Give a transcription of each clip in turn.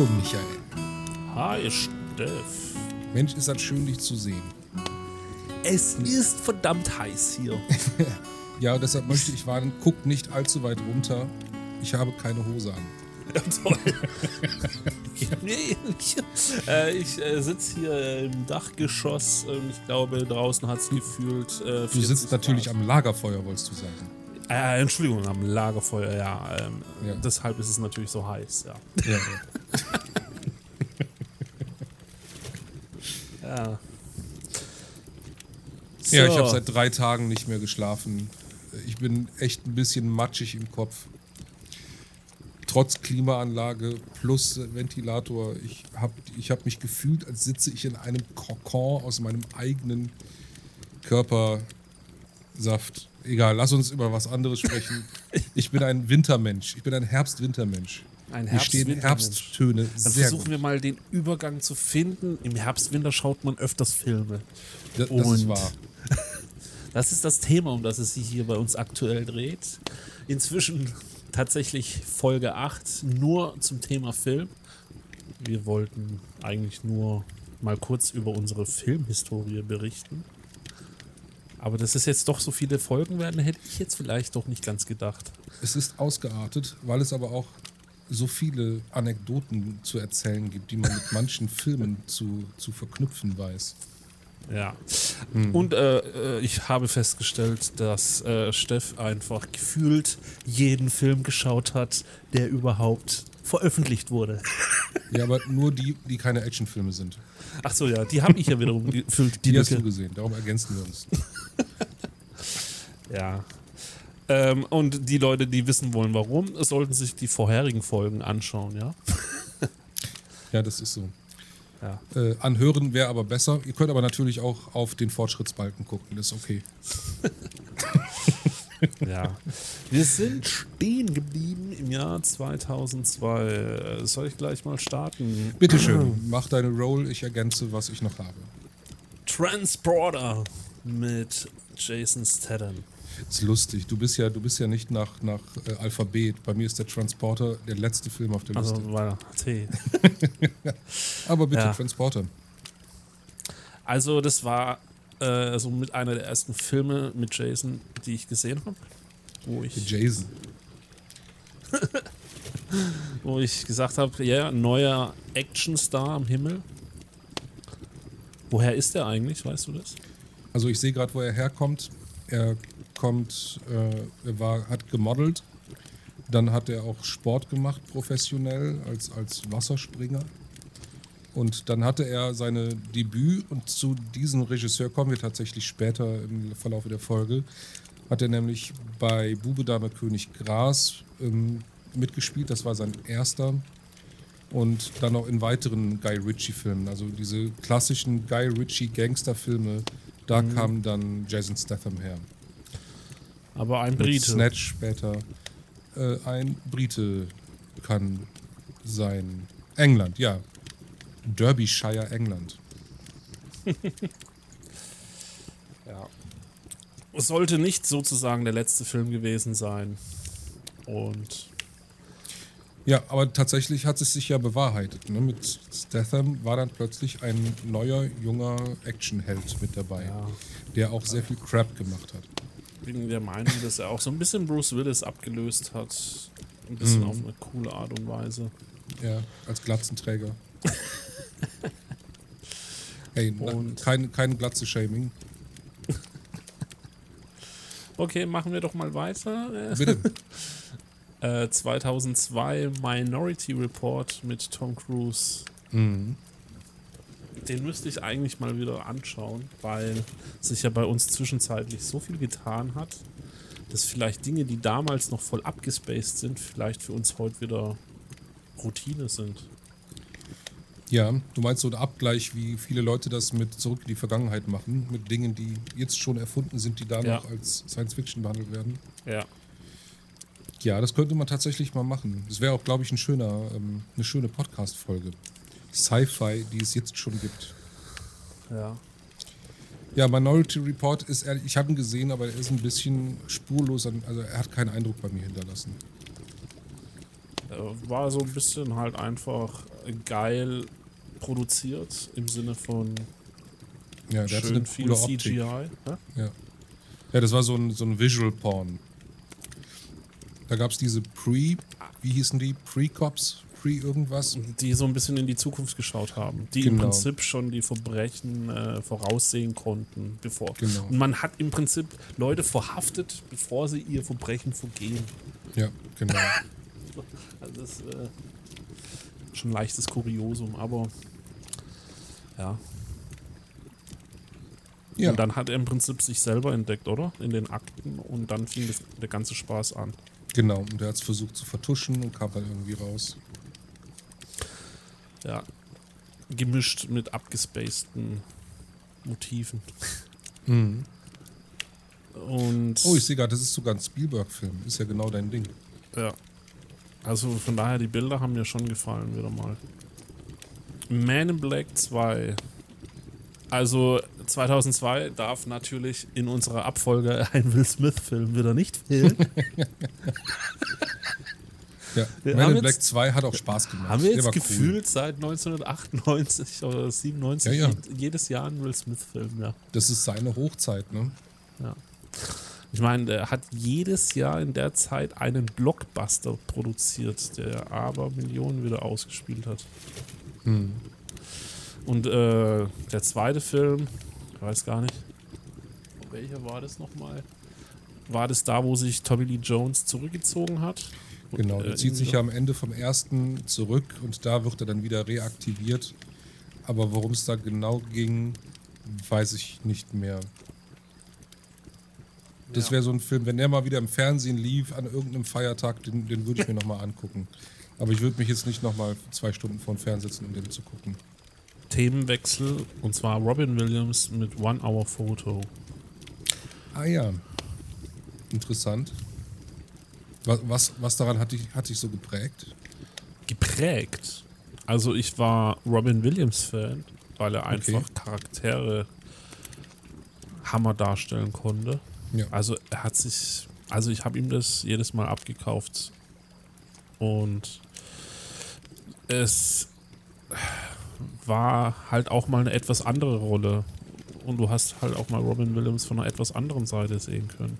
Hallo Michael. Hi Steff. Mensch, ist das schön, dich zu sehen. Es ist verdammt heiß hier. Ja, deshalb möchte ich warnen, guck nicht allzu weit runter. Ich habe keine Hose an. Ja, toll. nee, ich äh, ich äh, sitze hier im Dachgeschoss. Ähm, ich glaube, draußen hat es gefühlt. Äh, Du sitzt natürlich am Lagerfeuer, wolltest du sagen. Äh, Entschuldigung, am Lagerfeuer, ja. Ähm, Ja. Deshalb ist es natürlich so heiß, ja. Ja, Ja, ja ich So. habe seit drei Tagen nicht mehr geschlafen. Ich bin echt ein bisschen matschig im Kopf. Trotz Klimaanlage plus Ventilator. Ich habe ich hab mich gefühlt, als sitze ich in einem Kokon aus meinem eigenen Körpersaft. Egal, lass uns über was anderes sprechen. Ich bin ein Wintermensch. Ich bin ein Herbst-Wintermensch. Ein Mir stehen Herbst-Wintermensch. Herbsttöne Dann sehr versuchen gut. wir mal den Übergang zu finden. Im Herbst, Winter schaut man öfters Filme. Das, das ist Und- wahr. Das ist das Thema, um das es sich hier bei uns aktuell dreht. Inzwischen tatsächlich Folge 8 nur zum Thema Film. Wir wollten eigentlich nur mal kurz über unsere Filmhistorie berichten. Aber dass es jetzt doch so viele Folgen werden, hätte ich jetzt vielleicht doch nicht ganz gedacht. Es ist ausgeartet, weil es aber auch so viele Anekdoten zu erzählen gibt, die man mit manchen Filmen zu, zu verknüpfen weiß. Ja. Und äh, äh, ich habe festgestellt, dass äh, Steff einfach gefühlt jeden Film geschaut hat, der überhaupt veröffentlicht wurde. Ja, aber nur die, die keine Actionfilme sind. Ach so, ja, die habe ich ja wiederum gefüllt, die Die hast du gesehen, darum ergänzen wir uns. Ja. Ähm, und die Leute, die wissen wollen, warum, sollten sich die vorherigen Folgen anschauen, ja? Ja, das ist so. Ja. Äh, anhören wäre aber besser. Ihr könnt aber natürlich auch auf den Fortschrittsbalken gucken, das ist okay. Ja. Wir sind stehen geblieben im Jahr 2002. Äh, Soll ich gleich mal starten? Bitteschön, mach deine Roll, ich ergänze, was ich noch habe. Transporter mit Jason Statham. Ist lustig. Du bist ja, du bist ja nicht nach, nach äh, Alphabet. Bei mir ist der Transporter der letzte Film auf der Liste. Also, weil T. Aber bitte, ja. Transporter. Also, das war äh, so mit einer der ersten Filme mit Jason, die ich gesehen habe. Wo ich, Jason. wo ich gesagt habe, ja, neuer Actionstar am Himmel. Woher ist der eigentlich, weißt du das? Also ich sehe gerade, wo er herkommt. Er kommt, äh, er war, hat gemodelt. Dann hat er auch Sport gemacht, professionell, als, als Wasserspringer. Und dann hatte er seine Debüt und zu diesem Regisseur kommen wir tatsächlich später im Verlauf der Folge. Hat er nämlich bei Bube Dame König Gras ähm, mitgespielt, das war sein erster. Und dann auch in weiteren Guy Ritchie-Filmen, also diese klassischen Guy Ritchie-Gangster-Filme, da kam dann Jason Statham her. Aber ein Mit Brite. Snatch später. Äh, ein Brite kann sein. England, ja. Derbyshire, England. Ja. Es sollte nicht sozusagen der letzte Film gewesen sein. Und Ja, aber tatsächlich hat es sich ja bewahrheitet. Ne? Mit Statham war dann plötzlich ein neuer, junger Actionheld mit dabei, ja, der auch sehr viel Crap gemacht hat. bin der Meinung, dass er auch so ein bisschen Bruce Willis abgelöst hat. Ein bisschen Mhm. auf eine coole Art und Weise. Ja, als Glatzenträger. Hey, na, Und- kein, kein Glatze-Shaming. Okay, machen wir doch mal weiter. Bitte. Äh, 2002 Minority Report mit Tom Cruise. mhm. Den müsste ich eigentlich mal wieder anschauen, weil sich ja bei uns zwischenzeitlich so viel getan hat, dass vielleicht Dinge, die damals noch voll abgespaced sind, vielleicht für uns heute wieder Routine sind. Ja, du meinst so ein Abgleich, wie viele Leute das mit zurück in die Vergangenheit machen, mit Dingen, die jetzt schon erfunden sind, die da Ja. noch als Science Fiction behandelt werden. Ja. Ja, das könnte man tatsächlich mal machen. Das wäre auch, glaube ich, ein schöner, ähm, eine schöne Podcast-Folge. Sci-Fi, die es jetzt schon gibt. Ja. Ja, Minority Report ist ehrlich, ich habe ihn gesehen, aber er ist ein bisschen spurlos, also er hat keinen Eindruck bei mir hinterlassen. Äh, War so ein bisschen halt einfach geil produziert im Sinne von Ja, der schön viel coole. CGI. Ja? Ja. ja, das war so ein, so ein Visual Porn. Da gab es diese Pre, wie hießen die? Pre-Cops? Pre-irgendwas? Die so ein bisschen in die Zukunft geschaut haben, die im Genau. Prinzip schon die Verbrechen äh, voraussehen konnten, bevor. Genau. Und man hat im Prinzip Leute verhaftet, bevor sie ihr Verbrechen vergehen. Ja, genau. Also das äh, schon ein leichtes Kuriosum, aber ja. Ja, Und dann hat er im Prinzip sich selber entdeckt, oder? In den Akten und dann fing das, der ganze Spaß an. genau. Und der hat es versucht zu vertuschen und kam dann irgendwie raus. Ja. Gemischt mit abgespaceden Motiven. Mhm. Und Oh, ich sehe gerade, das ist sogar ein Spielberg-Film. Ist ja genau dein Ding. ja. Also von daher, die Bilder haben mir schon gefallen, wieder mal. Man in Black 2. Also 2002 darf natürlich in unserer Abfolge ein Will Smith-Film wieder nicht fehlen. Ja, Wir Man in Black jetzt- 2 hat auch Spaß gemacht. Haben wir jetzt gefühlt seit 1998 oder 97 Ja, ja. jedes Jahr einen Will Smith-Film, ja. Das ist seine Hochzeit, ne? ja. Ich meine, der hat jedes Jahr in der Zeit einen Blockbuster produziert, der aber Millionen wieder ausgespielt hat. Hm. Und äh, der zweite Film, ich weiß gar nicht, welcher war das nochmal? War das da, wo sich Tommy Lee Jones zurückgezogen hat? Genau, äh, der zieht sich ja am Ende vom ersten zurück und da wird er dann wieder reaktiviert. Aber worum es da genau ging, weiß ich nicht mehr. Das wäre so ein Film, wenn der mal wieder im Fernsehen lief an irgendeinem Feiertag, den, den würde ich mir nochmal angucken. Aber ich würde mich jetzt nicht nochmal zwei Stunden vor den Fernseher um den zu gucken. Themenwechsel und zwar Robin Williams mit One Hour Photo. Ah ja, interessant. Was, was, was daran hat dich, hat dich so geprägt? Geprägt. Also ich war Robin Williams Fan, weil er einfach Charaktere Hammer darstellen konnte. Ja. Also er hat sich, also ich habe ihm das jedes Mal abgekauft und es war halt auch mal eine etwas andere Rolle und du hast halt auch mal Robin Williams von einer etwas anderen Seite sehen können.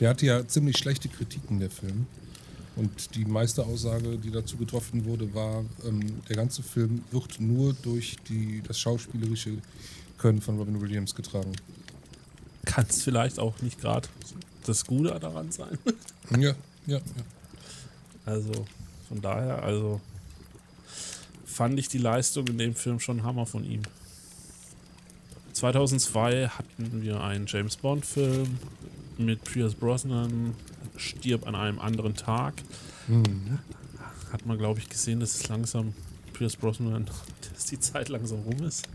Der hatte ja ziemlich schlechte Kritiken, der Film. Und die meiste Aussage, die dazu getroffen wurde, war, ähm, der ganze Film wird nur durch die, das schauspielerische Können von Robin Williams getragen. Kann es vielleicht auch nicht gerade das Gute daran sein. Ja, ja, ja. Also von daher, also fand ich die Leistung in dem Film schon Hammer von ihm. 2002 hatten wir einen James Bond Film mit Pierce Brosnan, stirb an einem anderen Tag. Mhm. Hat man glaube ich gesehen, dass es langsam Pierce Brosnan, dass die Zeit langsam rum ist.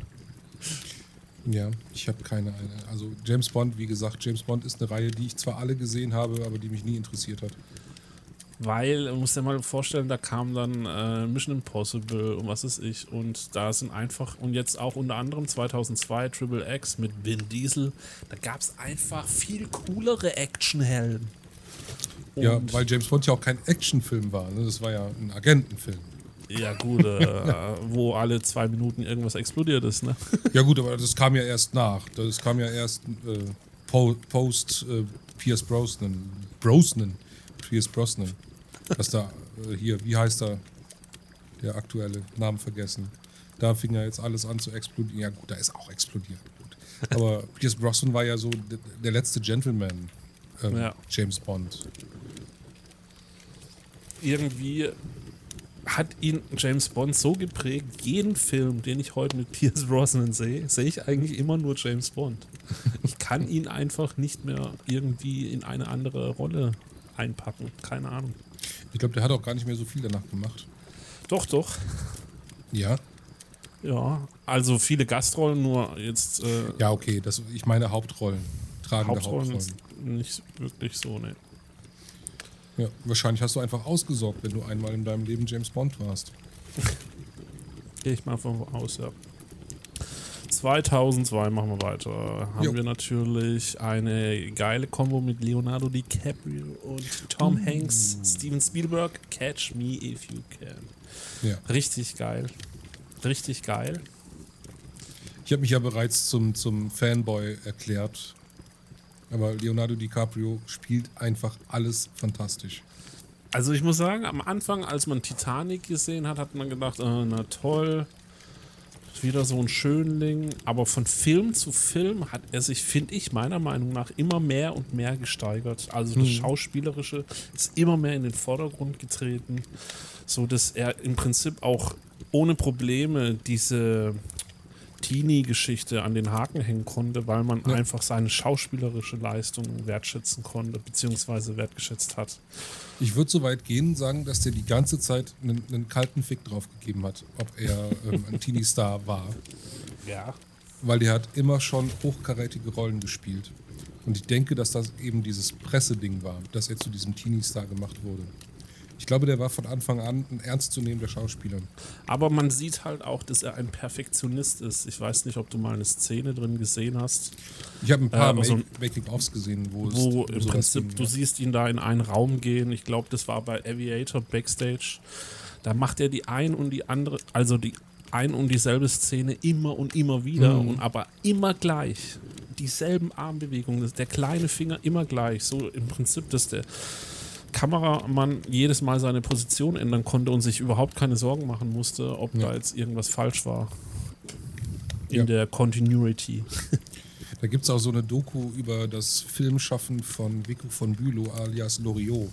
Ja, ich habe keine eine. Also James Bond, wie gesagt, James Bond ist eine Reihe, die ich zwar alle gesehen habe, aber die mich nie interessiert hat. Weil, du musst dir mal vorstellen, da kam dann äh, Mission Impossible und was ist ich. Und da sind einfach, und jetzt auch unter anderem 2002 Triple X mit Vin Diesel, da gab es einfach viel coolere Actionhelden. ja, weil James Bond ja auch kein Actionfilm war. Ne? Das war ja ein Agentenfilm. Ja, gut, äh, wo alle zwei Minuten irgendwas explodiert ist, ne? Ja gut, aber das kam ja erst nach. Das kam ja erst äh, po post äh, Pierce Brosnan. Brosnan. Pierce Brosnan. Dass da äh, hier, wie heißt er? Der aktuelle, Namen vergessen. Da fing ja jetzt alles an zu explodieren. Ja gut, da ist auch explodiert. Gut. Aber Pierce Brosnan war ja so der, der letzte Gentleman. Ähm, Ja. James Bond. Irgendwie hat ihn James Bond so geprägt, jeden Film, den ich heute mit Pierce Brosnan sehe, sehe ich eigentlich immer nur James Bond. Ich kann ihn einfach nicht mehr irgendwie in eine andere Rolle einpacken. Keine Ahnung. Ich glaube, der hat auch gar nicht mehr so viel danach gemacht. Doch, doch. Ja. Ja, also viele Gastrollen, nur jetzt äh, Ja, okay. Das, ich meine Hauptrollen. Tragende Hauptrollen Hauptrollen. jetzt nicht wirklich so, ne. Ja, wahrscheinlich hast du einfach ausgesorgt, wenn du einmal in deinem Leben James Bond warst. Gehe ich mal von aus, ja. 2002 machen wir weiter. Haben Jo. wir natürlich eine geile Kombo mit Leonardo DiCaprio und Tom Uh. Hanks, Steven Spielberg, Catch Me If You Can. Ja. Richtig geil. Richtig geil. Ich habe mich ja bereits zum, zum Fanboy erklärt. Aber Leonardo DiCaprio spielt einfach alles fantastisch. Also ich muss sagen, am Anfang, als man Titanic gesehen hat, hat man gedacht, äh, na toll, wieder so ein Schönling. Aber von Film zu Film hat er sich, finde ich, meiner Meinung nach immer mehr und mehr gesteigert. Also das Mhm. Schauspielerische ist immer mehr in den Vordergrund getreten, so dass er im Prinzip auch ohne Probleme diese Teenie-Geschichte an den Haken hängen konnte, weil man Ja. einfach seine schauspielerische Leistung wertschätzen konnte, beziehungsweise wertgeschätzt hat. Ich würde so weit gehen, sagen, dass der die ganze Zeit einen, einen kalten Fick drauf gegeben hat, ob er ähm, ein Teenie-Star war. Ja. Weil der hat immer schon hochkarätige Rollen gespielt. Und ich denke, dass das eben dieses Presseding war, dass er zu diesem Teenie-Star gemacht wurde. Ich glaube, der war von Anfang an ein ernstzunehmender Schauspieler. Aber man sieht halt auch, dass er ein Perfektionist ist. Ich weiß nicht, ob du mal eine Szene drin gesehen hast, Ich habe ein paar Äh, also- Making-ofs gesehen, wo, es wo im Prinzip du siehst ihn da in einen Raum gehen. Ich glaube, das war bei Aviator Backstage. Da macht er die ein und die andere, also die ein und dieselbe Szene immer und immer wieder Mhm. und aber immer gleich. Dieselben Armbewegungen, der kleine Finger immer gleich. So im Prinzip, dass der Kameramann jedes Mal seine Position ändern konnte und sich überhaupt keine Sorgen machen musste, ob Ja. da jetzt irgendwas falsch war. In Ja. der Continuity. Da gibt es auch so eine Doku über das Filmschaffen von Vico von Bülow alias Loriot,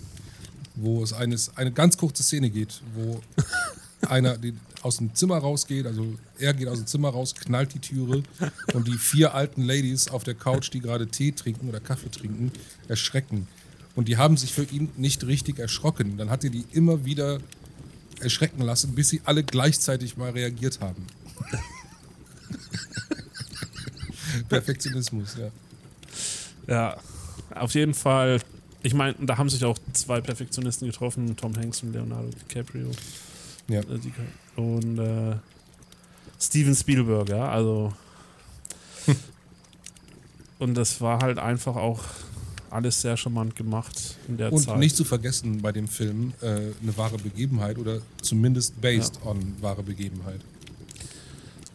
wo es eines, eine ganz kurze Szene geht, wo einer die aus dem Zimmer rausgeht, also er geht aus dem Zimmer raus, knallt die Türe und die vier alten Ladies auf der Couch, die gerade Tee trinken oder Kaffee trinken, erschrecken. Und die haben sich für ihn nicht richtig erschrocken. Dann hat er die immer wieder erschrecken lassen, bis sie alle gleichzeitig mal reagiert haben. Perfektionismus, ja. Ja, auf jeden Fall. Ich meine, da haben sich auch zwei Perfektionisten getroffen, Tom Hanks und Leonardo DiCaprio. Ja. Äh, Und äh, Steven Spielberg, ja, also. und das war halt einfach auch alles sehr charmant gemacht in der Und Zeit. nicht zu vergessen bei dem Film äh, eine wahre Begebenheit oder zumindest based on wahre Begebenheit.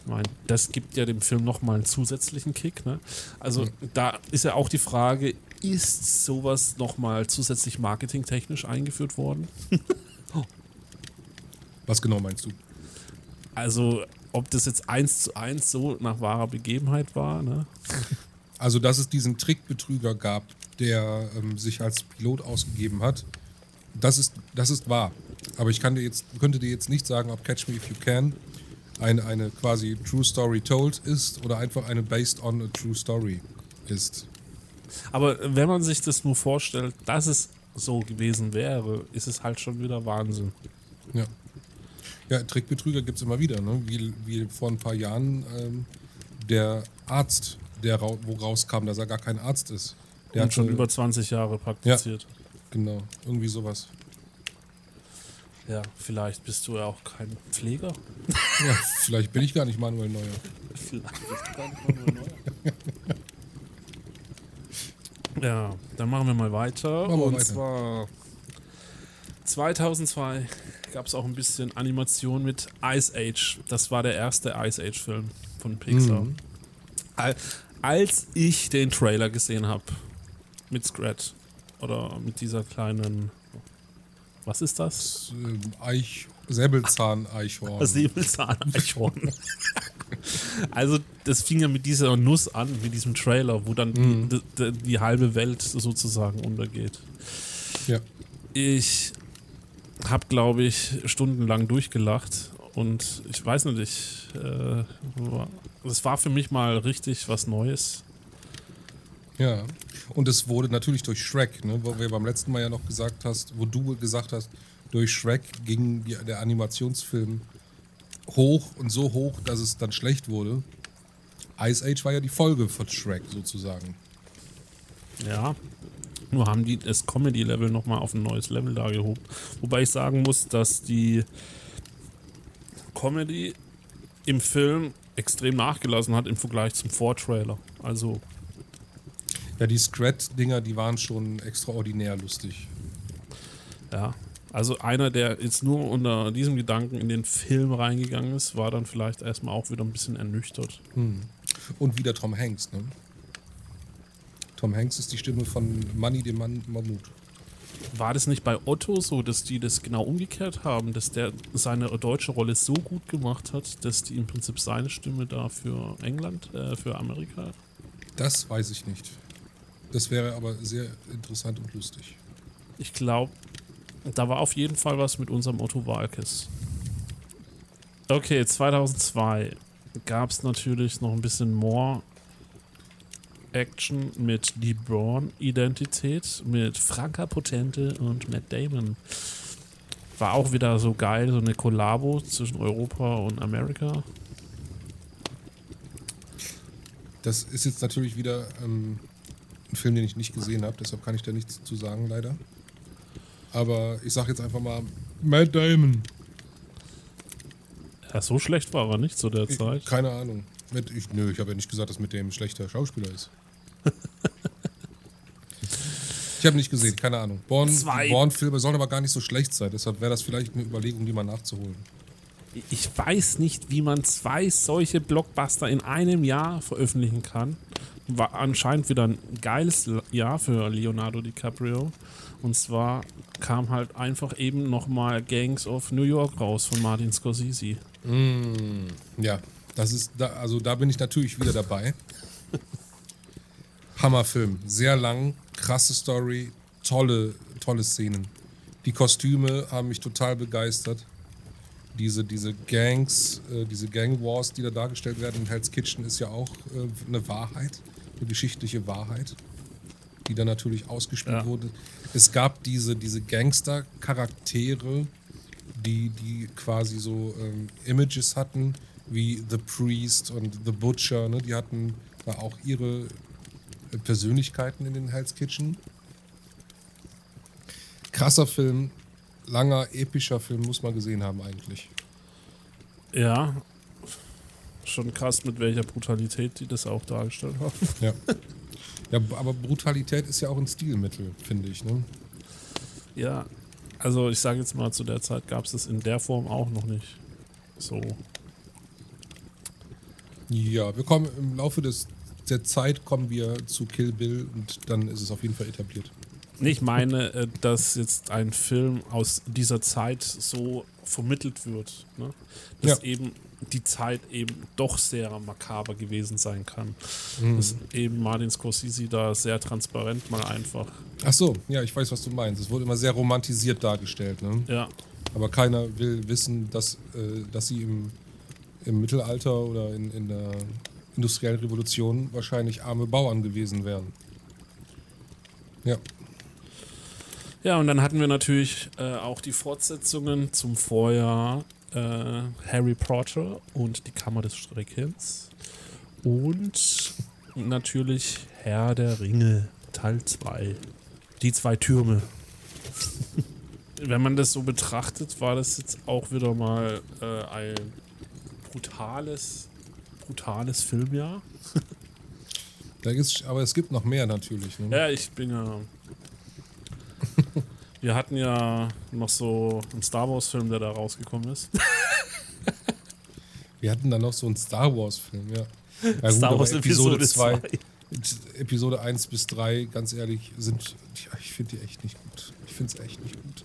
Ich meine, das gibt ja dem Film nochmal einen zusätzlichen Kick. Ne? Also Mhm. da ist ja auch die Frage, ist sowas nochmal zusätzlich marketingtechnisch eingeführt worden? Was genau meinst du? Also ob das jetzt eins zu eins so nach wahrer Begebenheit war, ne? Also, dass es diesen Trickbetrüger gab, der ähm, sich als Pilot ausgegeben hat, das ist, das ist wahr. Aber ich dir jetzt, könnte dir jetzt nicht sagen, ob Catch Me If You Can eine, eine quasi True Story Told ist oder einfach eine Based on a True Story ist. Aber wenn man sich das nur vorstellt, dass es so gewesen wäre, ist es halt schon wieder Wahnsinn. Ja. Ja, Trickbetrüger gibt es immer wieder, ne? wie, wie vor ein paar Jahren ähm, der Arzt, der rau wo rauskam, dass er gar kein Arzt ist. Der und hat schon über 20 Jahre praktiziert. Genau, irgendwie sowas. Ja. vielleicht bist du ja auch kein Pfleger. Ja, vielleicht bin ich gar nicht Manuel Neuer. Vielleicht bist du gar nicht mal nur neu. Ja, dann machen wir mal weiter. Machen wir und weiter. zwar 2002 gab es auch ein bisschen Animation mit Ice Age. Das war der erste Ice Age-Film von Pixar. Mhm. Al- Als ich den Trailer gesehen habe mit Scrat oder mit dieser kleinen. Was ist das? Das, ähm, Eich, Säbelzahn-Eichhorn. Säbelzahn-Eichhorn. also, das fing ja mit dieser Nuss an, mit diesem Trailer, wo dann Mhm. die, die, die halbe Welt sozusagen untergeht. Ja. Ich habe, glaube ich, stundenlang durchgelacht und ich weiß nicht, ich, äh, das war für mich mal richtig was Neues. Ja. Und es wurde natürlich durch Shrek, ne, wo wir beim letzten Mal ja noch gesagt hast, wo du gesagt hast, durch Shrek ging die, der Animationsfilm hoch und so hoch, dass es dann schlecht wurde. Ice Age war ja die Folge von Shrek sozusagen. Ja. Nur haben die das Comedy-Level nochmal auf ein neues Level da gehoben. Wobei ich sagen muss, dass die Comedy im Film extrem nachgelassen hat im Vergleich zum Vortrailer. Also. Ja, die Scrat-Dinger, die waren schon extraordinär lustig. Ja. Also einer, der jetzt nur unter diesem Gedanken in den Film reingegangen ist, war dann vielleicht erstmal auch wieder ein bisschen ernüchtert. Hm. Und wieder Tom Hanks, ne? Tom Hanks ist die Stimme von Manny dem Mann Mammut. War das nicht bei Otto so, dass die das genau umgekehrt haben, dass der seine deutsche Rolle so gut gemacht hat, dass die im Prinzip seine Stimme da für England, äh, für Amerika? Das weiß ich nicht. Das wäre aber sehr interessant und lustig. Ich glaube, da war auf jeden Fall was mit unserem Otto Walkes. Okay, 2002 gab es natürlich noch ein bisschen more Action mit die Braun-Identität, mit Franka Potente und Matt Damon. War auch wieder so geil, so eine Kollabo zwischen Europa und Amerika. Das ist jetzt natürlich wieder ähm, ein Film, den ich nicht gesehen habe, deshalb kann ich da nichts zu sagen, leider. Aber ich sag jetzt einfach mal Matt Damon. Ja, so schlecht war er nicht zu der Ich, Zeit. keine Ahnung. Ich, nö, ich habe ja nicht gesagt, dass mit dem schlechter Schauspieler ist. ich habe nicht gesehen, keine Ahnung. Born- Born-Filme sollen aber gar nicht so schlecht sein, deshalb wäre das vielleicht eine Überlegung, die mal nachzuholen. Ich weiß nicht, wie man zwei solche Blockbuster in einem Jahr veröffentlichen kann. War anscheinend wieder ein geiles Jahr für Leonardo DiCaprio. Und zwar kam halt einfach eben nochmal Gangs of New York raus von Martin Scorsese. Ja, das ist, da, also da bin ich natürlich wieder dabei. Hammerfilm, sehr lang, krasse Story, tolle, tolle Szenen. Die Kostüme haben mich total begeistert. Diese, diese Gangs, äh, diese Gang Wars, die da dargestellt werden in Hell's Kitchen, ist ja auch äh, eine Wahrheit, eine geschichtliche Wahrheit, die dann natürlich ausgespielt Ja. wurde. Es gab diese, diese Gangster-Charaktere, die, die quasi so ähm, Images hatten, wie The Priest und The Butcher, ne? die hatten da auch ihre äh, Persönlichkeiten in den Hell's Kitchen. Krasser Film, langer, epischer Film, muss man gesehen haben eigentlich. Ja, schon krass, mit welcher Brutalität die das auch dargestellt haben. Ja. ja, aber Brutalität ist ja auch ein Stilmittel, finde ich. Ne? Ja, also ich sage jetzt mal, zu der Zeit gab es das in der Form auch noch nicht. So. Ja, wir kommen im Laufe des, der Zeit kommen wir zu Kill Bill und dann ist es auf jeden Fall etabliert. Ich meine, äh, dass jetzt ein Film aus dieser Zeit so vermittelt wird, ne? dass Ja. eben die Zeit eben doch sehr makaber gewesen sein kann. Mhm. Dass eben Martin Scorsese da sehr transparent mal einfach, Ach so, ja, ich weiß, was du meinst. Es wurde immer sehr romantisiert dargestellt. Ne? ja, Aber keiner will wissen, dass, äh, dass sie im, im Mittelalter oder in, in der industriellen Revolution wahrscheinlich arme Bauern gewesen wären. Ja, Ja, und dann hatten wir natürlich äh, auch die Fortsetzungen zum Vorjahr äh, Harry Potter und die Kammer des Schreckens. Und natürlich Herr der Ringe, Teil 2. Die zwei Türme. Wenn man das so betrachtet, war das jetzt auch wieder mal äh, ein brutales, brutales Filmjahr. da ist, aber es gibt noch mehr natürlich. Ne? Ja, ich bin ja. Wir hatten ja noch so einen Star Wars-Film, der da rausgekommen ist. Wir hatten da noch so einen Star Wars-Film, ja. ja Star Wars Episode zwei- 2. Episode 1 bis 3, ganz ehrlich, sind. Ja, ich finde die echt nicht gut. Ich finde es echt nicht gut.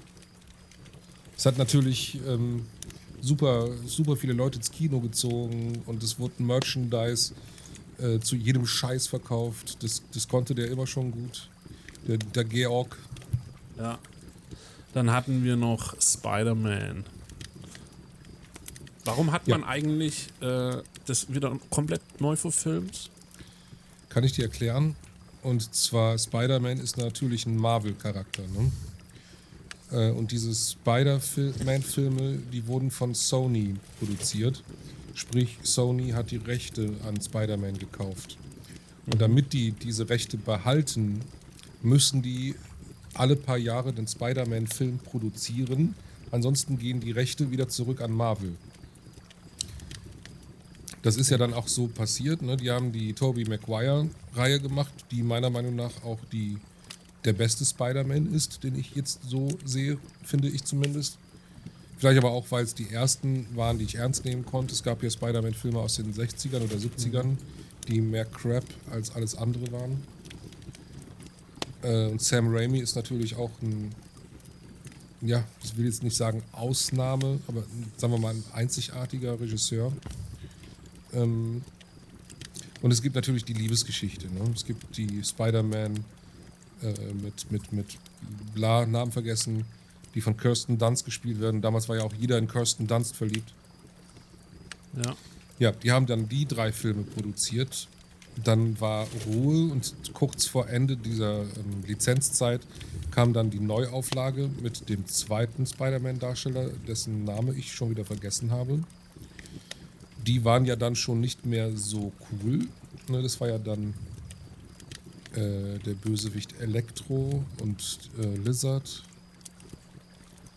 Es hat natürlich ähm, super, super viele Leute ins Kino gezogen und es wurde Merchandise äh, zu jedem Scheiß verkauft. Das, das konnte der immer schon gut. Der, der Georg. Ja. Dann hatten wir noch Spider-Man. Warum hat Ja. man eigentlich äh, das wieder komplett neu verfilmt? Kann ich dir erklären? Und zwar, Spider-Man ist natürlich ein Marvel-Charakter. Ne? Äh, Und diese Spider-Man-Filme, die wurden von Sony produziert. Sprich, Sony hat die Rechte an Spider-Man gekauft. Und damit die diese Rechte behalten, müssen die alle paar Jahre den Spider-Man-Film produzieren. Ansonsten gehen die Rechte wieder zurück an Marvel. Das ist ja dann auch so passiert. Ne? Die haben die Tobey Maguire-Reihe gemacht, die meiner Meinung nach auch die, der beste Spider-Man ist, den ich jetzt so sehe, finde ich zumindest. Vielleicht aber auch, weil es die ersten waren, die ich ernst nehmen konnte. Es gab ja Spider-Man-Filme aus den 60ern oder 70ern, mhm. die mehr Crap als alles andere waren. Äh, und Sam Raimi ist natürlich auch ein, ja, ich will jetzt nicht sagen Ausnahme, aber sagen wir mal ein einzigartiger Regisseur. Ähm, und es gibt natürlich die Liebesgeschichte. Ne? Es gibt die Spider-Man äh, mit, mit, mit bla, Namen vergessen, die von Kirsten Dunst gespielt werden. Damals war ja auch jeder in Kirsten Dunst verliebt. Ja. Ja, die haben dann die drei Filme produziert. Dann war Ruhe und kurz vor Ende dieser ähm, Lizenzzeit kam dann die Neuauflage mit dem zweiten Spider-Man-Darsteller, dessen Name ich schon wieder vergessen habe die waren ja dann schon nicht mehr so cool. Ne, das war ja dann äh, der Bösewicht Elektro und äh, Lizard.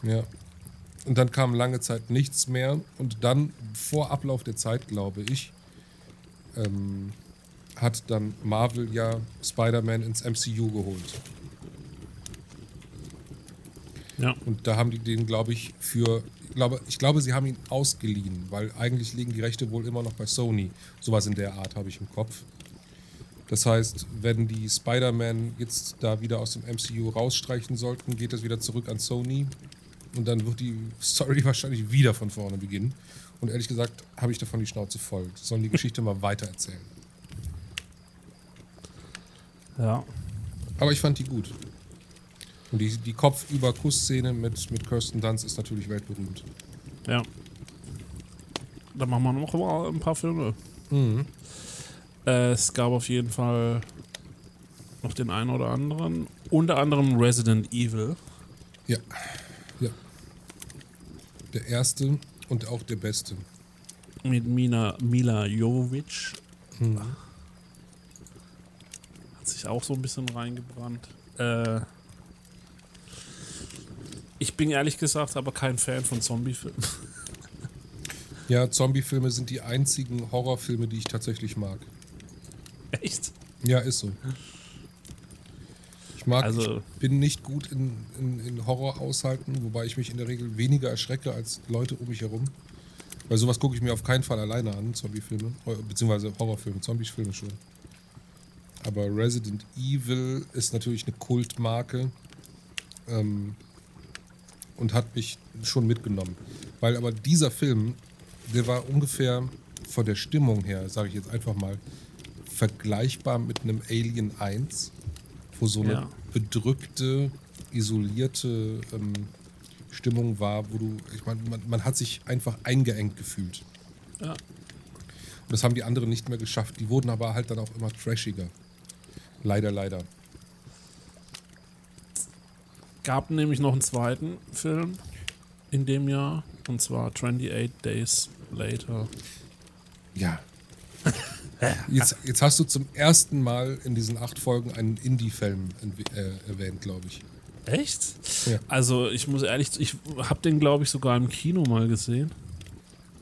Ja. Und dann kam lange Zeit nichts mehr. Und dann, vor Ablauf der Zeit, glaube ich, ähm, hat dann Marvel ja Spider-Man ins MCU geholt. Ja. Und da haben die den, glaube ich, für glaube, ich glaube, sie haben ihn ausgeliehen, weil eigentlich liegen die Rechte wohl immer noch bei Sony. Sowas in der Art habe ich im Kopf. Das heißt, wenn die Spider-Man jetzt da wieder aus dem MCU rausstreichen sollten, geht es wieder zurück an Sony. Und dann wird die Story wahrscheinlich wieder von vorne beginnen. Und ehrlich gesagt habe ich davon die Schnauze voll. Sollen die Geschichte mal weiter erzählen. Ja. Aber ich fand die gut. Und die, die Kopf-über-Kuss-Szene mit, mit Kirsten Dunst ist natürlich weltberühmt. Ja. Dann machen wir noch mal ein paar Filme. Mhm. Äh, es gab auf jeden Fall noch den einen oder anderen. Unter anderem Resident Evil. Ja. Ja. Der erste und auch der beste. Mit Mina, Mila Jovovich. Mhm. Hat sich auch so ein bisschen reingebrannt. Äh, ich bin ehrlich gesagt aber kein Fan von Zombiefilmen. Ja, Zombiefilme sind die einzigen Horrorfilme, die ich tatsächlich mag. Echt? Ja, ist so. Ich mag, Also- ich bin nicht gut in, in, in Horror aushalten, wobei ich mich in der Regel weniger erschrecke als Leute um mich herum. Weil sowas gucke ich mir auf keinen Fall alleine an, Zombiefilme, beziehungsweise Horrorfilme, Zombiefilme schon. Aber Resident Evil ist natürlich eine Kultmarke ähm, und hat mich schon mitgenommen. Weil aber dieser Film, der war ungefähr von der Stimmung her, sage ich jetzt einfach mal, vergleichbar mit einem Alien 1, wo so eine Ja. bedrückte, isolierte ähm, Stimmung war, wo du, ich meine, man, man hat sich einfach eingeengt gefühlt. Ja. Und das haben die anderen nicht mehr geschafft. Die wurden aber halt dann auch immer trashiger. Leider, leider. Gab nämlich noch einen zweiten Film in dem Jahr. Und zwar 28 Days Later. Ja. Jetzt, jetzt hast du zum ersten Mal in diesen acht Folgen einen Indie-Film äh, erwähnt, glaube ich. Echt? Ja. Also ich muss ehrlich, ich habe den glaube ich sogar im Kino mal gesehen.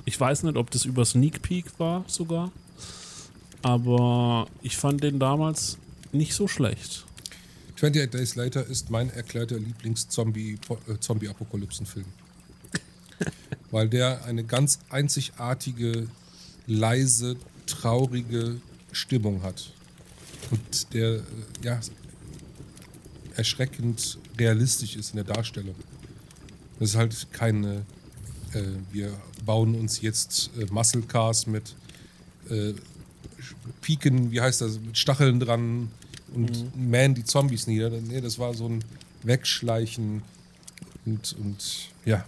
Ich weiß nicht, ob das über Sneak Peek war sogar. Aber ich fand den damals nicht so schlecht. 28 Days Later ist mein erklärter Lieblings-Zombie-Apokalypsen-Film. Weil der eine ganz einzigartige, leise, traurige Stimmung hat. Und der, äh, ja, erschreckend realistisch ist in der Darstellung. Das ist halt keine, äh, wir bauen uns jetzt äh, Muscle Cars mit äh, Piken, wie heißt das, mit Stacheln dran und mähen die Zombies nieder. Nee, das war so ein Wegschleichen und, und ja,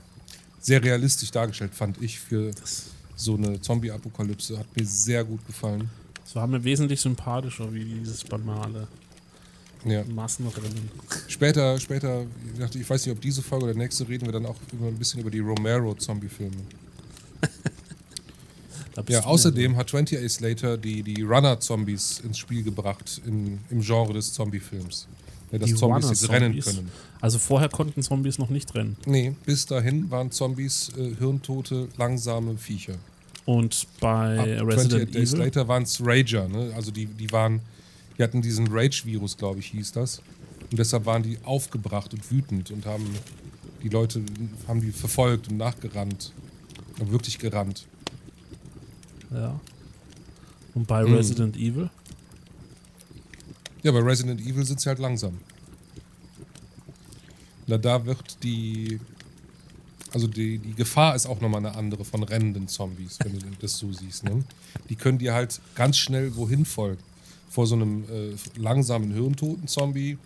sehr realistisch dargestellt, fand ich, für so eine Zombie-Apokalypse. Hat mir sehr gut gefallen. Es war mir wesentlich sympathischer wie dieses banale Ja. Massenrennen. Später, später, ich dachte, ich weiß nicht, ob diese Folge oder nächste reden wir dann auch über, ein bisschen über die Romero-Zombie-Filme. Ja, außerdem hat 20 Days Later die, die Runner-Zombies ins Spiel gebracht in, im Genre des Zombie-Films. Ja, dass Die Zombies jetzt rennen können. Also vorher konnten Zombies noch nicht rennen. Nee, bis dahin waren Zombies äh, hirntote, langsame Viecher. Und bei Ab Resident 28 Days Evil. Later waren es Rager, ne? Also die, die waren, die hatten diesen Rage-Virus, glaube ich, hieß das. Und deshalb waren die aufgebracht und wütend und haben die Leute haben die verfolgt und nachgerannt. Und wirklich gerannt. Ja. Und bei Mhm. Resident Evil. Ja, bei Resident Evil sind sie halt langsam. Na, da wird die. Also die, die Gefahr ist auch nochmal eine andere von rennenden Zombies, wenn du das so siehst. Ne? Die können dir halt ganz schnell wohin folgen. Vor so einem äh, langsamen hirntoten Zombie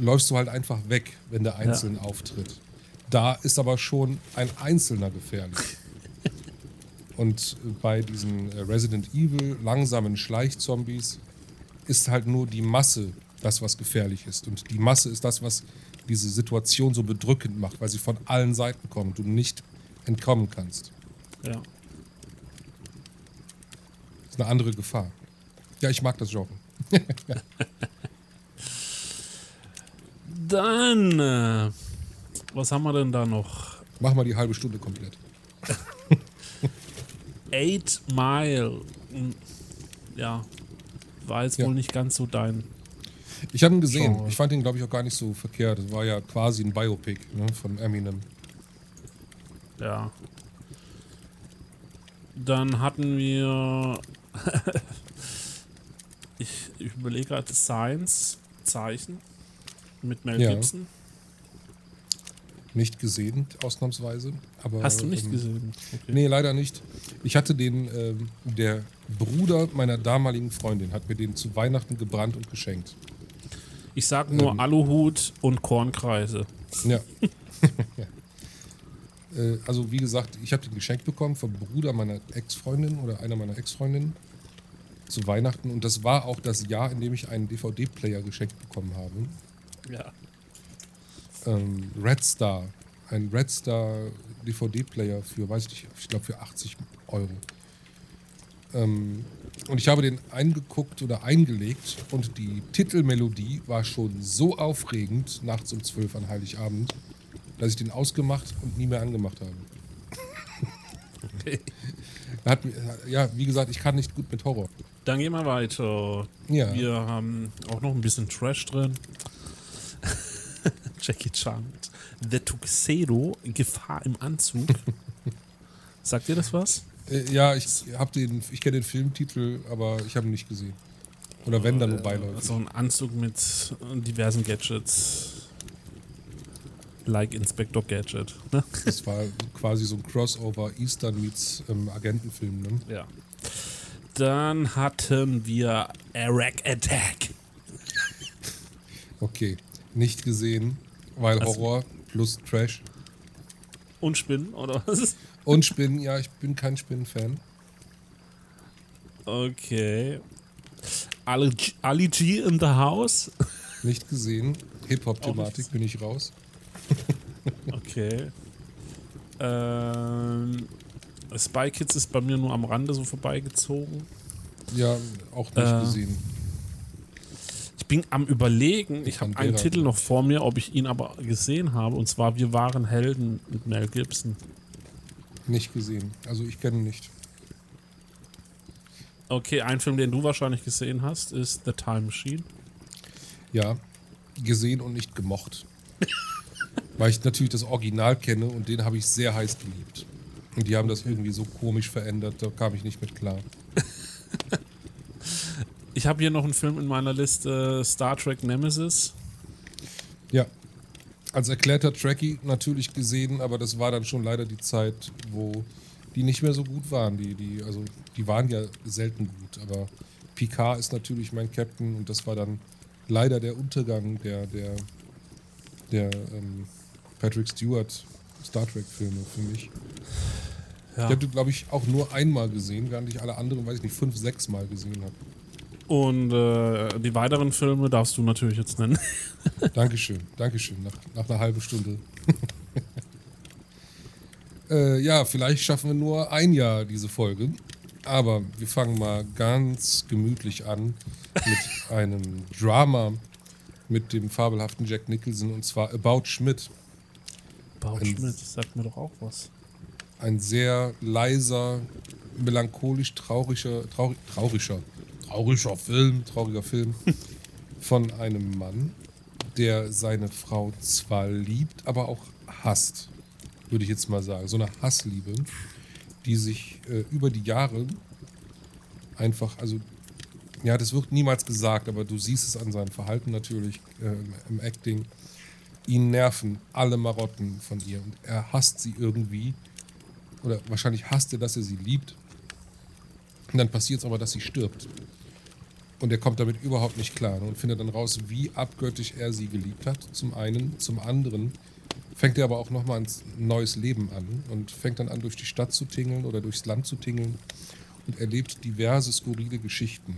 läufst du halt einfach weg, wenn der einzeln auftritt. Da ist aber schon ein Einzelner gefährlich. Und bei diesen äh, Resident Evil langsamen Schleichzombies ist halt nur die Masse das, was gefährlich ist. Und die Masse ist das, was diese Situation so bedrückend macht, weil sie von allen Seiten kommt und du nicht entkommen kannst. Ja. Das ist eine andere Gefahr. Ja, ich mag das Genre. Dann, äh, was haben wir denn da noch? Mach mal die halbe Stunde komplett. Eight Mile. Hm, Ja, war jetzt Ja. wohl nicht ganz so dein. Ich habe ihn gesehen. Genre. Ich fand ihn, glaube ich, auch gar nicht so verkehrt. Das war ja quasi ein Biopic ne, von Eminem. Ja. Dann hatten wir. ich ich überlege gerade Science Zeichen mit Mel Ja. Gibson. Nicht gesehen, ausnahmsweise. Aber, Hast du nicht ähm, gesehen? Okay. Nee, leider nicht. Ich hatte den, ähm, der Bruder meiner damaligen Freundin hat mir den zu Weihnachten gebrannt und geschenkt. Ich sag nur Ähm. Aluhut und Kornkreise. Ja. Äh, also wie gesagt, ich habe den geschenkt bekommen vom Bruder meiner Ex-Freundin oder einer meiner Ex-Freundinnen zu Weihnachten und das war auch das Jahr, in dem ich einen DVD-Player geschenkt bekommen habe. Ja. Ähm, Red Star, ein Red Star DVD-Player für, weiß ich nicht, ich glaube für 80 Euro. Ähm, und ich habe den eingeguckt oder eingelegt und die Titelmelodie war schon so aufregend nachts um 12 an Heiligabend, dass ich den ausgemacht und nie mehr angemacht habe. Okay. Hat, ja, wie gesagt, ich kann nicht gut mit Horror. Dann gehen wir weiter. Ja. Wir haben auch noch ein bisschen Trash drin. Jackie Chan. The Tuxedo, Gefahr im Anzug. Sagt ihr das was? Äh, ja, ich habe den, ich kenne den Filmtitel, aber ich habe ihn nicht gesehen. Oder wenn dann nur beiläufig. So ein Anzug mit diversen Gadgets. Like Inspector Gadget. Ne? Das war quasi so ein Crossover Eastern meets ähm, Agentenfilm. Ne? Ja. Dann hatten wir Iraq Attack. Okay, nicht gesehen, weil Also- Horror plus Trash. Und Spinnen, oder was? Und Spinnen, ja, ich bin kein Spinnen-Fan. Okay. Ali G, Ali G in the house. Nicht gesehen. Hip-Hop-Thematik bin ich raus. Okay. Ähm, Spy Kids ist bei mir nur am Rande so vorbeigezogen. Ja, auch nicht Äh, gesehen. Ich bin am überlegen, ich habe einen Titel da- noch vor mir, ob ich ihn aber gesehen habe. Und zwar Wir waren Helden mit Mel Gibson. Nicht gesehen. Also ich kenne ihn nicht. Okay, ein Film, den du wahrscheinlich gesehen hast, ist The Time Machine. Ja, gesehen und nicht gemocht. Weil ich natürlich das Original kenne und den habe ich sehr heiß geliebt. Und die haben das irgendwie so komisch verändert, da kam ich nicht mit klar. Ich habe hier noch einen Film in meiner Liste, Star Trek Nemesis. Ja, als erklärter Trekkie natürlich gesehen, aber das war dann schon leider die Zeit, wo die nicht mehr so gut waren. Die, die, also, die waren ja selten gut, aber Picard ist natürlich mein Captain und das war dann leider der Untergang der, der, der ähm, Patrick Stewart Star Trek-Filme für mich. Ja. Ich habe die, glaube ich, auch nur einmal gesehen, während ich alle anderen, weiß ich nicht, fünf, sechs Mal gesehen habe. Und äh, die weiteren Filme darfst du natürlich jetzt nennen. Dankeschön, Dankeschön, nach, nach einer halben Stunde. äh, ja, vielleicht schaffen wir nur ein Jahr diese Folge. Aber wir fangen mal ganz gemütlich an mit einem Drama mit dem fabelhaften Jack Nicholson und zwar About Schmidt. Baut Ein- Schmidt, sagt mir doch auch was. ein sehr leiser, melancholisch trauriger, traurig, trauriger, trauriger Film, trauriger Film von einem Mann, der seine Frau zwar liebt, aber auch hasst, würde ich jetzt mal sagen. So eine Hassliebe, die sich äh, über die Jahre einfach, also ja, das wird niemals gesagt, aber du siehst es an seinem Verhalten natürlich äh, im Acting. Ihn nerven alle Marotten von ihr und er hasst sie irgendwie. Oder wahrscheinlich hasst er, dass er sie liebt. Und dann passiert es aber, dass sie stirbt. Und er kommt damit überhaupt nicht klar und findet dann raus, wie abgöttisch er sie geliebt hat. Zum einen. Zum anderen fängt er aber auch nochmal ein neues Leben an und fängt dann an, durch die Stadt zu tingeln oder durchs Land zu tingeln und erlebt diverse skurrile Geschichten.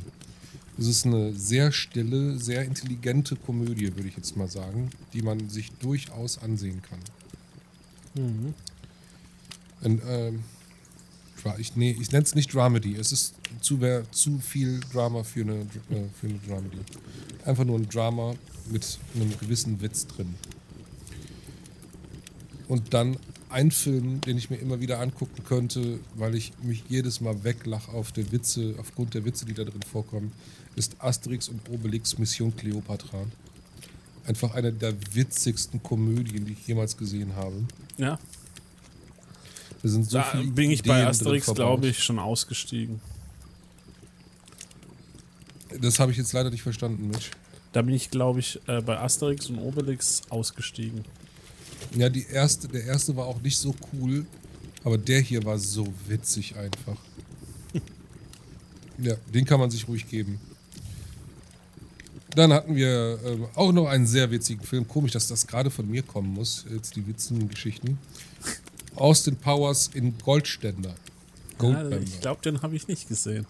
Es ist eine sehr stille, sehr intelligente Komödie, würde ich jetzt mal sagen, die man sich durchaus ansehen kann. Mhm. Und, ähm, ich, nee, ich nenne es nicht Dramedy. Es ist zu, zu viel Drama für eine, äh, für eine Dramedy. Einfach nur ein Drama mit einem gewissen Witz drin. Und dann ein Film, den ich mir immer wieder angucken könnte, weil ich mich jedes Mal weglache auf der Witze, aufgrund der Witze, die da drin vorkommen, ist Asterix und Obelix Mission Cleopatra. Einfach eine der witzigsten Komödien, die ich jemals gesehen habe. Ja. So da bin ich Ideen bei Asterix, glaube ich, schon ausgestiegen. Das habe ich jetzt leider nicht verstanden, Mitch. Da bin ich, glaube ich, äh, bei Asterix und Obelix ausgestiegen. Ja, die erste, der erste war auch nicht so cool, aber der hier war so witzig einfach. ja, den kann man sich ruhig geben. Dann hatten wir äh, auch noch einen sehr witzigen Film. Komisch, dass das gerade von mir kommen muss, jetzt die witzigen Geschichten. Austin Powers in Goldständer. Goldbänder. Ich glaube, den habe ich nicht gesehen.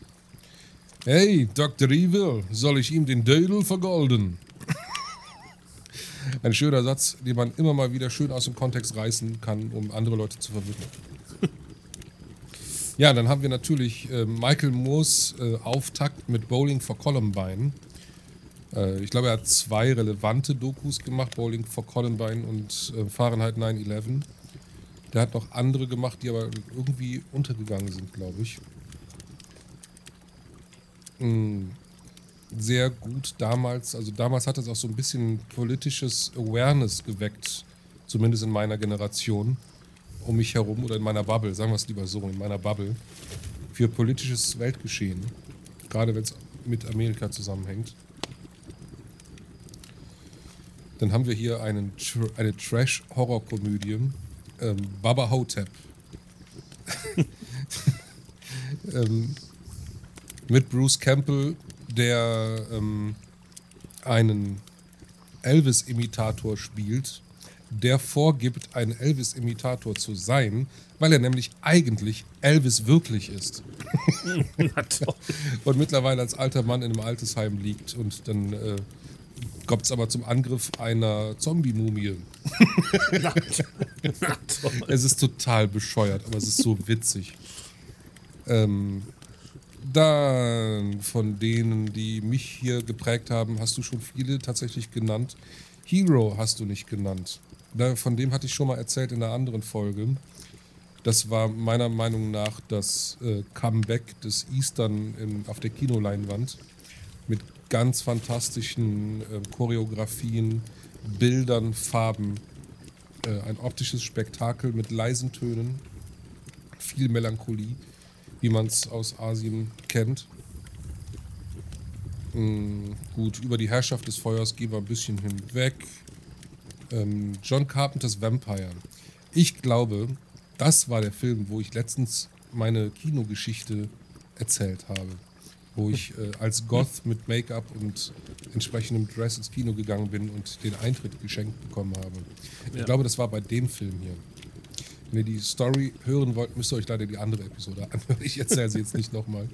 Hey, Dr. Evil, soll ich ihm den Dödel vergolden? Ein schöner Satz, den man immer mal wieder schön aus dem Kontext reißen kann, um andere Leute zu verwirren. Ja, dann haben wir natürlich äh, Michael Moores äh, Auftakt mit Bowling for Columbine. Äh, ich glaube, er hat zwei relevante Dokus gemacht, Bowling for Columbine und äh, Fahrenheit 9-11. Der hat noch andere gemacht, die aber irgendwie untergegangen sind, glaube ich. Mhm sehr gut damals, also damals hat es auch so ein bisschen politisches Awareness geweckt, zumindest in meiner Generation, um mich herum oder in meiner Bubble, sagen wir es lieber so, in meiner Bubble, für politisches Weltgeschehen, gerade wenn es mit Amerika zusammenhängt. Dann haben wir hier einen, eine Trash-Horror-Komödie, ähm, Baba Hotep. ähm, mit Bruce Campbell der ähm, einen Elvis-Imitator spielt, der vorgibt, ein Elvis-Imitator zu sein, weil er nämlich eigentlich Elvis wirklich ist. und mittlerweile als alter Mann in einem Altersheim liegt und dann äh, kommt es aber zum Angriff einer Zombie-Mumie. es ist total bescheuert, aber es ist so witzig. Ähm, dann von denen, die mich hier geprägt haben, hast du schon viele tatsächlich genannt. Hero hast du nicht genannt. Von dem hatte ich schon mal erzählt in einer anderen Folge. Das war meiner Meinung nach das äh, Comeback des Eastern in, auf der Kinoleinwand mit ganz fantastischen äh, Choreografien, Bildern, Farben. Äh, ein optisches Spektakel mit leisen Tönen, viel Melancholie wie man es aus Asien kennt. Mhm, gut, über die Herrschaft des Feuers gehen wir ein bisschen hinweg. Ähm, John Carpenters Vampire. Ich glaube, das war der Film, wo ich letztens meine Kinogeschichte erzählt habe. Wo ich äh, als Goth mit Make-up und entsprechendem Dress ins Kino gegangen bin und den Eintritt geschenkt bekommen habe. Ich glaube, das war bei dem Film hier. Wenn ihr die Story hören wollt, müsst ihr euch leider die andere Episode anhören. Ich erzähle sie jetzt nicht nochmal.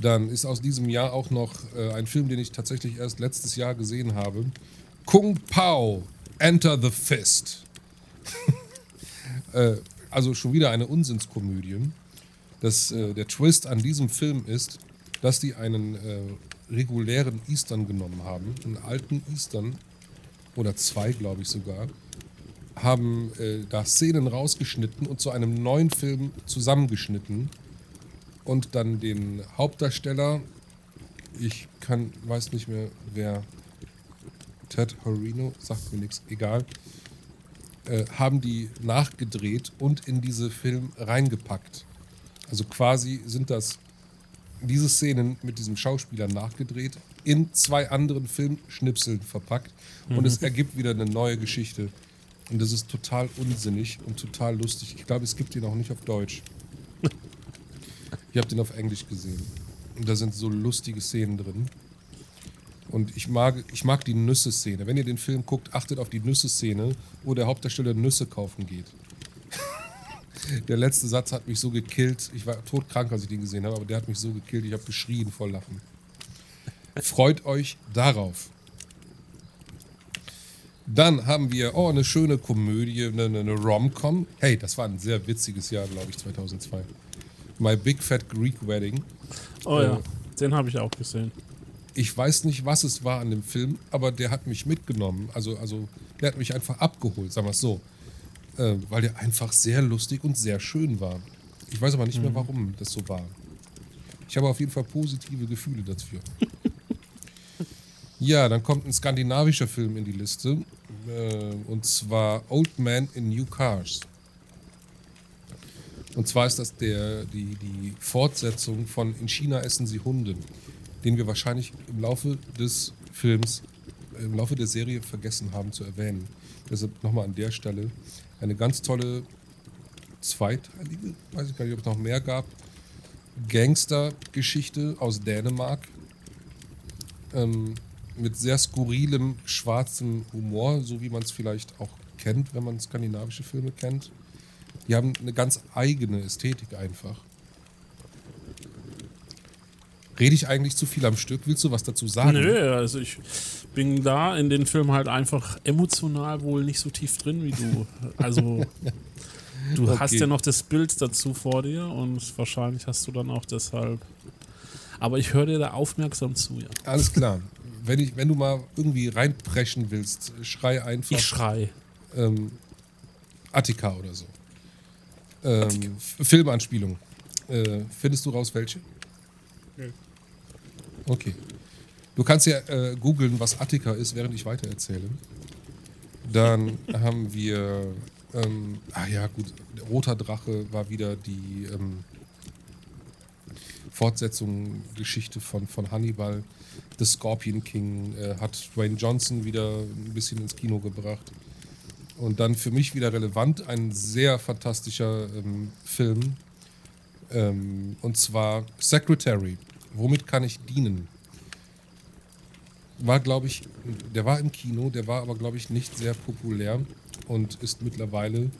Dann ist aus diesem Jahr auch noch äh, ein Film, den ich tatsächlich erst letztes Jahr gesehen habe. Kung Pao, Enter the Fist. äh, also schon wieder eine Unsinnskomödie. Das, äh, der Twist an diesem Film ist, dass die einen äh, regulären Eastern genommen haben, einen alten Eastern, oder zwei, glaube ich sogar, haben äh, da Szenen rausgeschnitten und zu einem neuen Film zusammengeschnitten und dann den Hauptdarsteller, ich kann, weiß nicht mehr wer, Ted Horino, sagt mir nichts, egal, äh, haben die nachgedreht und in diese Film reingepackt. Also quasi sind das diese Szenen mit diesem Schauspieler nachgedreht, in zwei anderen Filmschnipseln verpackt mhm. und es ergibt wieder eine neue Geschichte. Und das ist total unsinnig und total lustig. Ich glaube, es gibt ihn auch nicht auf Deutsch. Ich habe den auf Englisch gesehen. Und da sind so lustige Szenen drin. Und ich mag, ich mag die Nüsse-Szene. Wenn ihr den Film guckt, achtet auf die Nüsse-Szene, wo der Hauptdarsteller Nüsse kaufen geht. Der letzte Satz hat mich so gekillt. Ich war todkrank, als ich den gesehen habe, aber der hat mich so gekillt. Ich habe geschrien vor Lachen. Freut euch darauf. Dann haben wir, oh, eine schöne Komödie, eine, eine Rom-Com. Hey, das war ein sehr witziges Jahr, glaube ich, 2002. My Big Fat Greek Wedding. Oh äh, ja, den habe ich auch gesehen. Ich weiß nicht, was es war an dem Film, aber der hat mich mitgenommen. Also, also der hat mich einfach abgeholt, sagen wir es so. Äh, weil der einfach sehr lustig und sehr schön war. Ich weiß aber nicht mhm. mehr, warum das so war. Ich habe auf jeden Fall positive Gefühle dafür. Ja, dann kommt ein skandinavischer Film in die Liste. Äh, und zwar Old Man in New Cars. Und zwar ist das der, die, die Fortsetzung von In China essen sie Hunde, den wir wahrscheinlich im Laufe des Films, im Laufe der Serie vergessen haben zu erwähnen. Deshalb nochmal an der Stelle eine ganz tolle zweiteilige, weiß ich gar nicht, ob es noch mehr gab, Gangster-Geschichte aus Dänemark. Ähm, mit sehr skurrilem, schwarzem Humor, so wie man es vielleicht auch kennt, wenn man skandinavische Filme kennt. Die haben eine ganz eigene Ästhetik einfach. Rede ich eigentlich zu viel am Stück? Willst du was dazu sagen? Nö, also ich bin da in den Film halt einfach emotional wohl nicht so tief drin wie du. Also du okay. hast ja noch das Bild dazu vor dir und wahrscheinlich hast du dann auch deshalb. Aber ich höre dir da aufmerksam zu, ja. Alles klar wenn, ich, wenn du mal irgendwie reinpreschen willst, schrei einfach. Ich schrei. Ähm, Attika oder so. Ähm, Filmanspielung. Äh, findest du raus, welche? Nee. Okay. Du kannst ja äh, googeln, was Attika ist, während ich weitererzähle. Dann haben wir, ähm, ah ja, gut, Roter Drache war wieder die ähm, Fortsetzung, Geschichte von, von Hannibal. The Scorpion King äh, hat Dwayne Johnson wieder ein bisschen ins Kino gebracht. Und dann für mich wieder relevant, ein sehr fantastischer ähm, Film. Ähm, und zwar Secretary. Womit kann ich dienen? War, glaube ich, der war im Kino, der war aber, glaube ich, nicht sehr populär und ist mittlerweile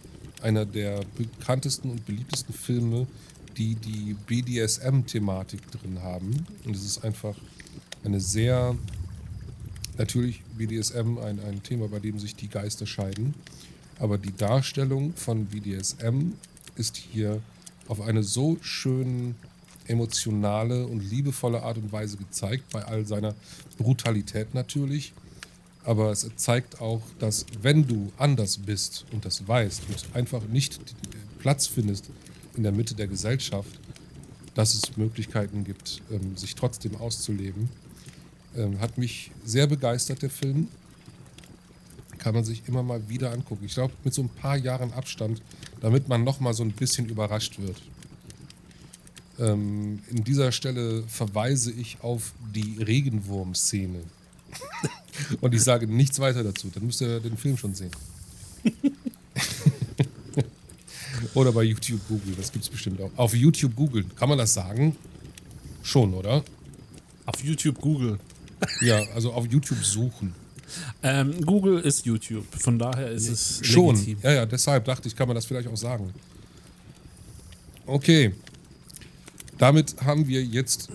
einer der bekanntesten und beliebtesten Filme, die die BDSM-Thematik drin haben. Und es ist einfach eine sehr, natürlich BDSM ein, ein Thema, bei dem sich die Geister scheiden, aber die Darstellung von BDSM ist hier auf eine so schön emotionale und liebevolle Art und Weise gezeigt, bei all seiner Brutalität natürlich. Aber es zeigt auch, dass wenn du anders bist und das weißt und einfach nicht Platz findest in der Mitte der Gesellschaft, dass es Möglichkeiten gibt, ähm, sich trotzdem auszuleben ähm, hat mich sehr begeistert, der Film. Kann man sich immer mal wieder angucken. Ich glaube, mit so ein paar Jahren Abstand, damit man noch mal so ein bisschen überrascht wird. Ähm, in dieser Stelle verweise ich auf die Regenwurm-Szene. Und ich sage nichts weiter dazu. Dann müsst ihr den Film schon sehen. oder bei YouTube googeln, das gibt es bestimmt auch. Auf YouTube googeln, kann man das sagen? Schon, oder? Auf YouTube googeln. Ja, also auf YouTube suchen. Ähm, Google ist YouTube, von daher ist es schon. Legitim. Ja, ja, deshalb dachte ich, kann man das vielleicht auch sagen. Okay. Damit haben wir jetzt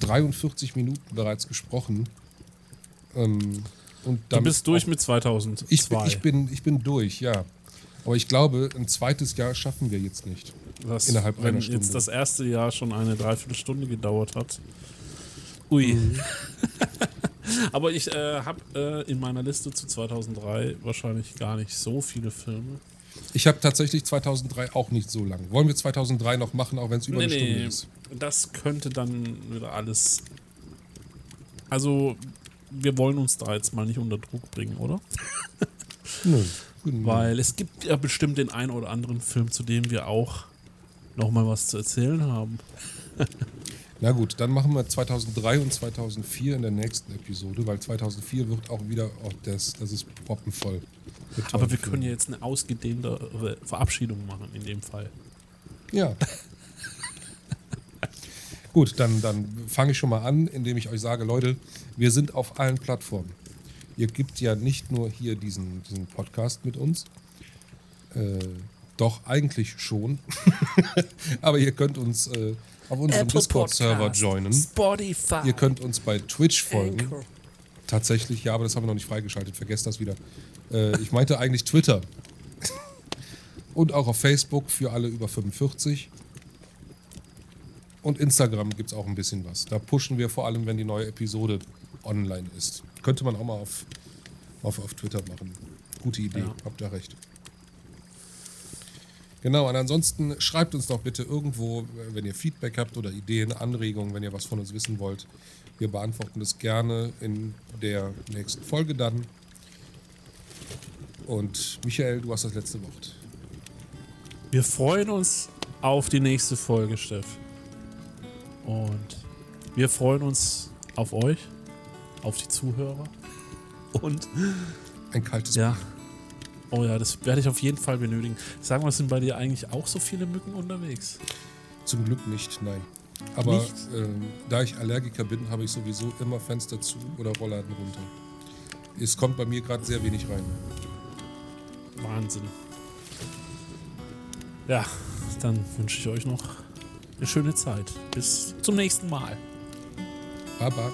43 Minuten bereits gesprochen. Ähm, und du bist durch mit 2002. Ich bin, ich, bin, ich bin durch, ja. Aber ich glaube, ein zweites Jahr schaffen wir jetzt nicht. Was, innerhalb wenn einer Stunde. jetzt das erste Jahr schon eine Dreiviertelstunde gedauert hat. Ui. Mhm. Aber ich äh, habe äh, in meiner Liste zu 2003 wahrscheinlich gar nicht so viele Filme. Ich habe tatsächlich 2003 auch nicht so lang. Wollen wir 2003 noch machen, auch wenn es über Nee, eine Stunde nee, ist? das könnte dann wieder alles. Also, wir wollen uns da jetzt mal nicht unter Druck bringen, oder? Nö. Weil es gibt ja bestimmt den einen oder anderen Film, zu dem wir auch nochmal was zu erzählen haben. Na gut, dann machen wir 2003 und 2004 in der nächsten Episode, weil 2004 wird auch wieder, auch das, das ist proppenvoll. mit Aber wir können ja jetzt eine ausgedehntere Verabschiedung machen in dem Fall. Ja. Gut, dann, dann fange ich schon mal an, indem ich euch sage, Leute, wir sind auf allen Plattformen. Ihr gibt ja nicht nur hier diesen, diesen Podcast mit uns, äh, doch eigentlich schon, aber ihr könnt uns äh, auf unserem Discord-Server joinen. Spotify. Ihr könnt uns bei Twitch folgen. Anchor. Tatsächlich, ja, aber das haben wir noch nicht freigeschaltet. Vergesst das wieder. Äh, ich meinte eigentlich Twitter. Und auch auf Facebook für alle über 45. Und Instagram gibt es auch ein bisschen was. Da pushen wir vor allem, wenn die neue Episode online ist. Könnte man auch mal auf, auf, auf Twitter machen. Gute Idee, Ja. habt ihr recht. Genau, und ansonsten schreibt uns doch bitte irgendwo, wenn ihr Feedback habt oder Ideen, Anregungen, wenn ihr was von uns wissen wollt. Wir beantworten das gerne in der nächsten Folge dann. Und Michael, du hast das letzte Wort. Wir freuen uns auf die nächste Folge, Steff. Und wir freuen uns auf euch, auf die Zuhörer. Und Ein kaltes ja. Oh ja, das werde ich auf jeden Fall benötigen. Sag mal, sind bei dir eigentlich auch so viele Mücken unterwegs? Zum Glück nicht, nein. Aber ähm, da ich Allergiker bin, habe ich sowieso immer Fenster zu oder Rollladen runter. Es kommt bei mir gerade sehr wenig rein. Wahnsinn. Ja, dann wünsche ich euch noch eine schöne Zeit. Bis zum nächsten Mal. Baba.